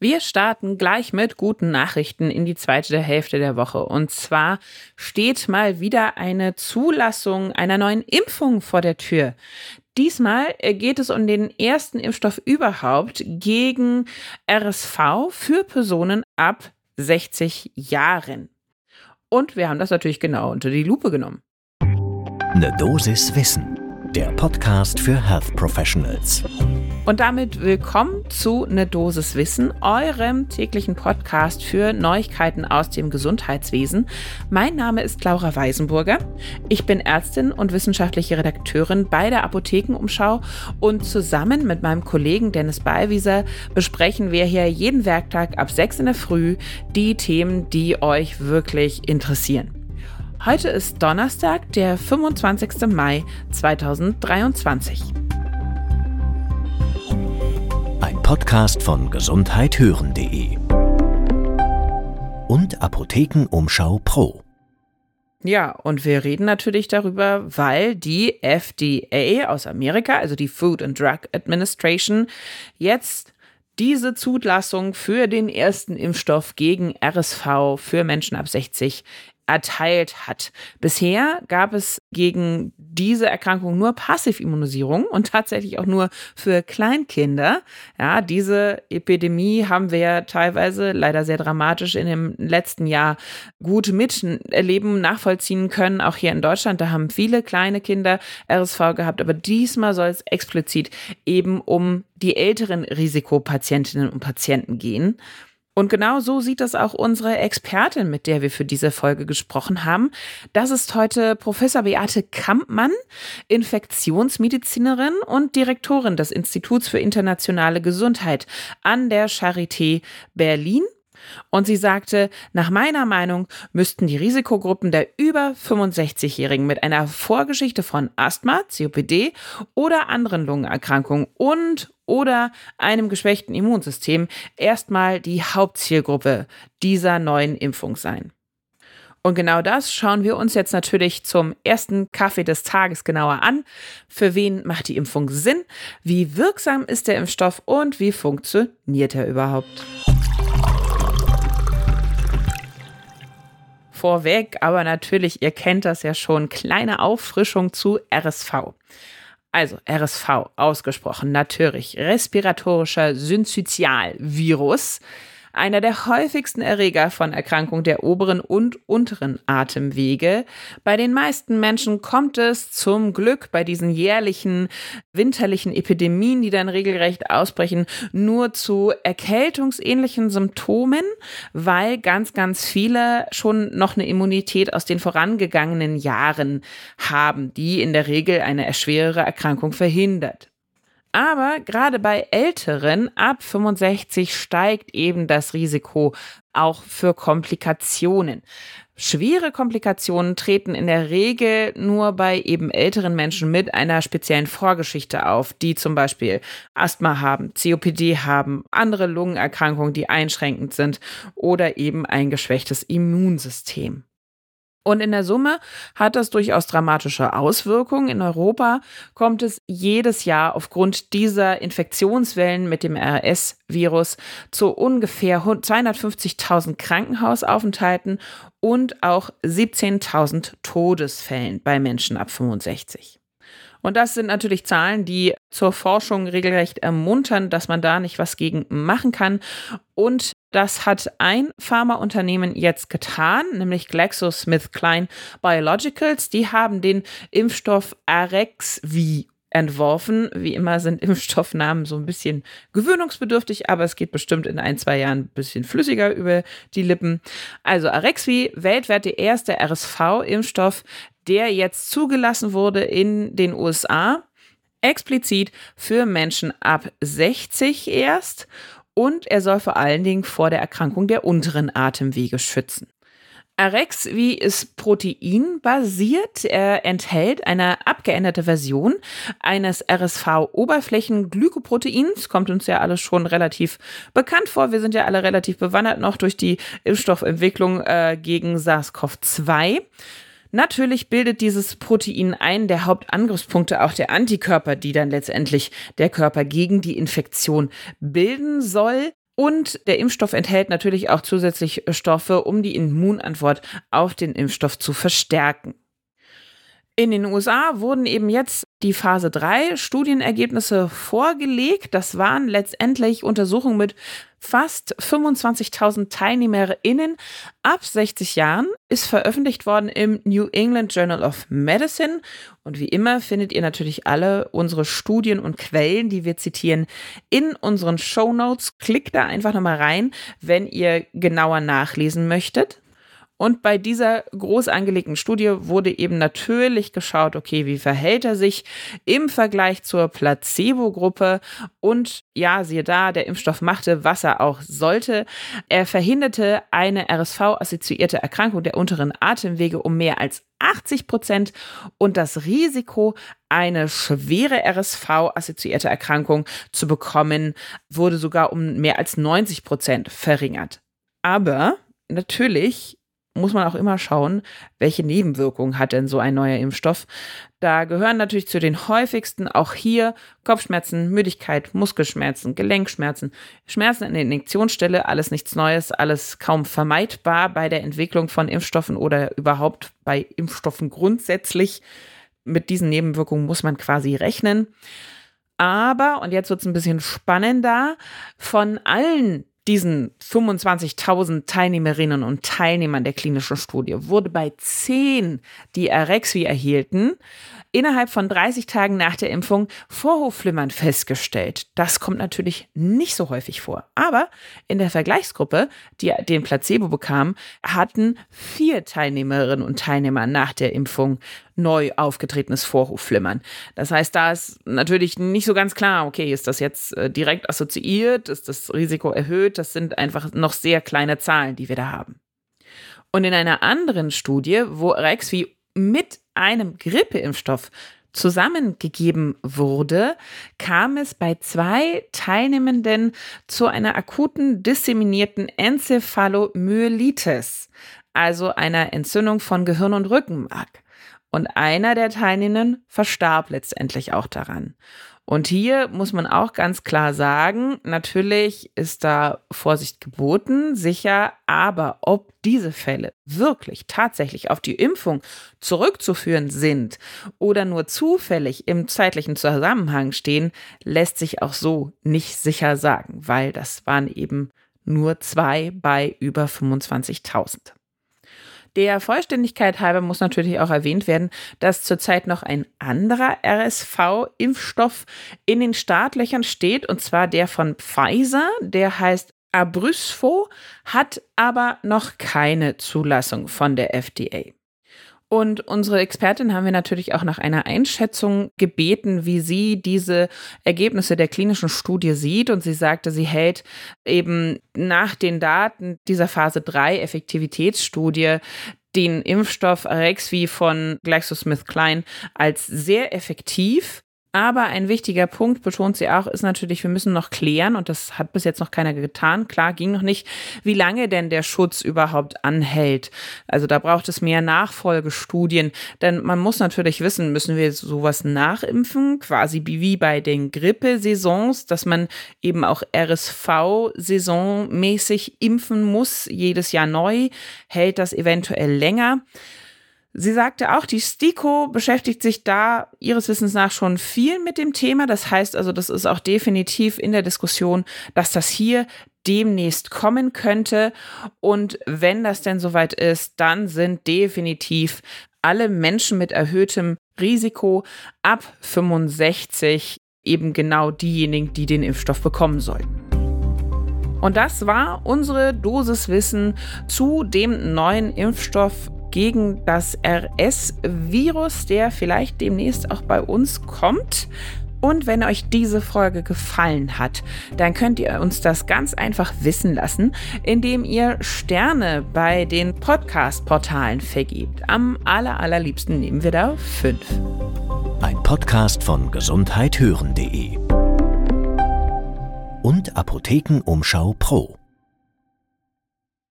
Wir starten gleich mit guten Nachrichten in die zweite Hälfte der Woche. Und zwar steht mal wieder eine Zulassung einer neuen Impfung vor der Tür. Diesmal geht es um den ersten Impfstoff überhaupt gegen RSV für Personen ab 60 Jahren. Und wir haben das natürlich genau unter die Lupe genommen. Eine Dosis Wissen, der Podcast für Health Professionals. Und damit willkommen zu Ne Dosis Wissen, eurem täglichen Podcast für Neuigkeiten aus dem Gesundheitswesen. Mein Name ist Laura Weisenburger. Ich bin Ärztin und wissenschaftliche Redakteurin bei der Apothekenumschau und zusammen mit meinem Kollegen Dennis Ballwieser besprechen wir hier jeden Werktag ab 6 in der Früh die Themen, die euch wirklich interessieren. Heute ist Donnerstag, der 25. Mai 2023. Podcast von gesundheithören.de und Apothekenumschau Pro. Ja, und wir reden natürlich darüber, weil die FDA aus Amerika, also die Food and Drug Administration, jetzt diese Zulassung für den ersten Impfstoff gegen RSV für Menschen ab 60 erteilt hat. Bisher gab es gegen diese Erkrankung nur Passivimmunisierung und tatsächlich auch nur für Kleinkinder. Ja, diese Epidemie haben wir ja teilweise leider sehr dramatisch in dem letzten Jahr gut miterleben, nachvollziehen können. Auch hier in Deutschland, da haben viele kleine Kinder RSV gehabt, aber diesmal soll es explizit eben um die älteren Risikopatientinnen und Patienten gehen. Und genau so sieht das auch unsere Expertin, mit der wir für diese Folge gesprochen haben. Das ist heute Professor Beate Kampmann, Infektionsmedizinerin und Direktorin des Instituts für internationale Gesundheit an der Charité Berlin. Und sie sagte, nach meiner Meinung müssten die Risikogruppen der über 65-Jährigen mit einer Vorgeschichte von Asthma, COPD oder anderen Lungenerkrankungen und oder einem geschwächten Immunsystem erstmal die Hauptzielgruppe dieser neuen Impfung sein. Und genau das schauen wir uns jetzt natürlich zum ersten Kaffee des Tages genauer an. Für wen macht die Impfung Sinn? Wie wirksam ist der Impfstoff und wie funktioniert er überhaupt? vorweg, aber natürlich, ihr kennt das ja schon, kleine Auffrischung zu RSV. Also RSV ausgesprochen, natürlich respiratorischer Synzytialvirus einer der häufigsten Erreger von Erkrankungen der oberen und unteren Atemwege. Bei den meisten Menschen kommt es zum Glück bei diesen jährlichen winterlichen Epidemien, die dann regelrecht ausbrechen, nur zu erkältungsähnlichen Symptomen, weil ganz, ganz viele schon noch eine Immunität aus den vorangegangenen Jahren haben, die in der Regel eine schwerere Erkrankung verhindert. Aber gerade bei Älteren ab 65 steigt eben das Risiko auch für Komplikationen. Schwere Komplikationen treten in der Regel nur bei eben älteren Menschen mit einer speziellen Vorgeschichte auf, die zum Beispiel Asthma haben, COPD haben, andere Lungenerkrankungen, die einschränkend sind oder eben ein geschwächtes Immunsystem. Und in der Summe hat das durchaus dramatische Auswirkungen. In Europa kommt es jedes Jahr aufgrund dieser Infektionswellen mit dem RS-Virus zu ungefähr 250.000 Krankenhausaufenthalten und auch 17.000 Todesfällen bei Menschen ab 65. Und das sind natürlich Zahlen, die zur Forschung regelrecht ermuntern, dass man da nicht was gegen machen kann. Und das hat ein Pharmaunternehmen jetzt getan, nämlich GlaxoSmithKline Biologicals. Die haben den Impfstoff Arexvi entworfen. Wie immer sind Impfstoffnamen so ein bisschen gewöhnungsbedürftig, aber es geht bestimmt in ein, zwei Jahren ein bisschen flüssiger über die Lippen. Also Arexvi, weltweit der erste RSV-Impfstoff, der jetzt zugelassen wurde in den USA, explizit für Menschen ab 60 erst und er soll vor allen Dingen vor der Erkrankung der unteren Atemwege schützen. Arexvi ist proteinbasiert. Er enthält eine abgeänderte Version eines RSV-Oberflächenglykoproteins. Kommt uns ja alles schon relativ bekannt vor. Wir sind ja alle relativ bewandert noch durch die Impfstoffentwicklung äh, gegen SARS-CoV-2. Natürlich bildet dieses Protein einen der Hauptangriffspunkte auch der Antikörper, die dann letztendlich der Körper gegen die Infektion bilden soll. Und der Impfstoff enthält natürlich auch zusätzlich Stoffe, um die Immunantwort auf den Impfstoff zu verstärken. In den USA wurden eben jetzt die Phase 3 Studienergebnisse vorgelegt. Das waren letztendlich Untersuchungen mit fast 25.000 TeilnehmerInnen ab 60 Jahren, ist veröffentlicht worden im New England Journal of Medicine. Und wie immer findet ihr natürlich alle unsere Studien und Quellen, die wir zitieren, in unseren Show Notes. Klickt da einfach nochmal rein, wenn ihr genauer nachlesen möchtet. Und bei dieser groß angelegten Studie wurde eben natürlich geschaut, okay, wie verhält er sich im Vergleich zur Placebo-Gruppe? Und ja, siehe da, der Impfstoff machte, was er auch sollte. Er verhinderte eine RSV-assoziierte Erkrankung der unteren Atemwege um mehr als 80 Prozent und das Risiko, eine schwere RSV-assoziierte Erkrankung zu bekommen, wurde sogar um mehr als 90 Prozent verringert. Aber natürlich muss man auch immer schauen, welche Nebenwirkungen hat denn so ein neuer Impfstoff. Da gehören natürlich zu den häufigsten auch hier Kopfschmerzen, Müdigkeit, Muskelschmerzen, Gelenkschmerzen, Schmerzen an der Injektionsstelle, alles nichts Neues, alles kaum vermeidbar bei der Entwicklung von Impfstoffen oder überhaupt bei Impfstoffen grundsätzlich. Mit diesen Nebenwirkungen muss man quasi rechnen. Aber, und jetzt wird es ein bisschen spannender, von allen diesen 25.000 Teilnehmerinnen und Teilnehmern der klinischen Studie wurde bei 10, die Arexvi erhielten, innerhalb von 30 Tagen nach der Impfung Vorhofflimmern festgestellt. Das kommt natürlich nicht so häufig vor. Aber in der Vergleichsgruppe, die den Placebo bekamen, hatten vier Teilnehmerinnen und Teilnehmer nach der Impfung neu aufgetretenes Vorhofflimmern. Das heißt, da ist natürlich nicht so ganz klar, okay, ist das jetzt äh, direkt assoziiert, ist das Risiko erhöht? Das sind einfach noch sehr kleine Zahlen, die wir da haben. Und in einer anderen Studie, wo Rexvi mit einem Grippeimpfstoff zusammengegeben wurde, kam es bei zwei Teilnehmenden zu einer akuten disseminierten Enzephalomyelitis, also einer Entzündung von Gehirn und Rückenmark. Und einer der Teilnehmenden verstarb letztendlich auch daran. Und hier muss man auch ganz klar sagen, natürlich ist da Vorsicht geboten, sicher, aber ob diese Fälle wirklich tatsächlich auf die Impfung zurückzuführen sind oder nur zufällig im zeitlichen Zusammenhang stehen, lässt sich auch so nicht sicher sagen, weil das waren eben nur zwei bei über 25.000. Der Vollständigkeit halber muss natürlich auch erwähnt werden, dass zurzeit noch ein anderer RSV-Impfstoff in den Startlöchern steht, und zwar der von Pfizer, der heißt Abrysvo, hat aber noch keine Zulassung von der FDA. Und unsere Expertin haben wir natürlich auch nach einer Einschätzung gebeten, wie sie diese Ergebnisse der klinischen Studie sieht. Und sie sagte, sie hält eben nach den Daten dieser Phase 3 Effektivitätsstudie den Impfstoff Arexvi von GlaxoSmithKline als sehr effektiv aber ein wichtiger Punkt, betont sie auch, ist natürlich, wir müssen noch klären, und das hat bis jetzt noch keiner getan, klar ging noch nicht, wie lange denn der Schutz überhaupt anhält. Also da braucht es mehr Nachfolgestudien, denn man muss natürlich wissen, müssen wir sowas nachimpfen, quasi wie bei den Grippesaisons, dass man eben auch RSV-saisonmäßig impfen muss, jedes Jahr neu, hält das eventuell länger. Sie sagte auch, die STIKO beschäftigt sich da ihres Wissens nach schon viel mit dem Thema. Das heißt also, das ist auch definitiv in der Diskussion, dass das hier demnächst kommen könnte. Und wenn das denn soweit ist, dann sind definitiv alle Menschen mit erhöhtem Risiko ab 65 eben genau diejenigen, die den Impfstoff bekommen sollten. Und das war unsere Dosiswissen zu dem neuen Impfstoff gegen das RS-Virus, der vielleicht demnächst auch bei uns kommt. Und wenn euch diese Folge gefallen hat, dann könnt ihr uns das ganz einfach wissen lassen, indem ihr Sterne bei den Podcast-Portalen vergebt. Am aller, allerliebsten nehmen wir da fünf. Ein Podcast von gesundheithören.de und Apothekenumschau Pro.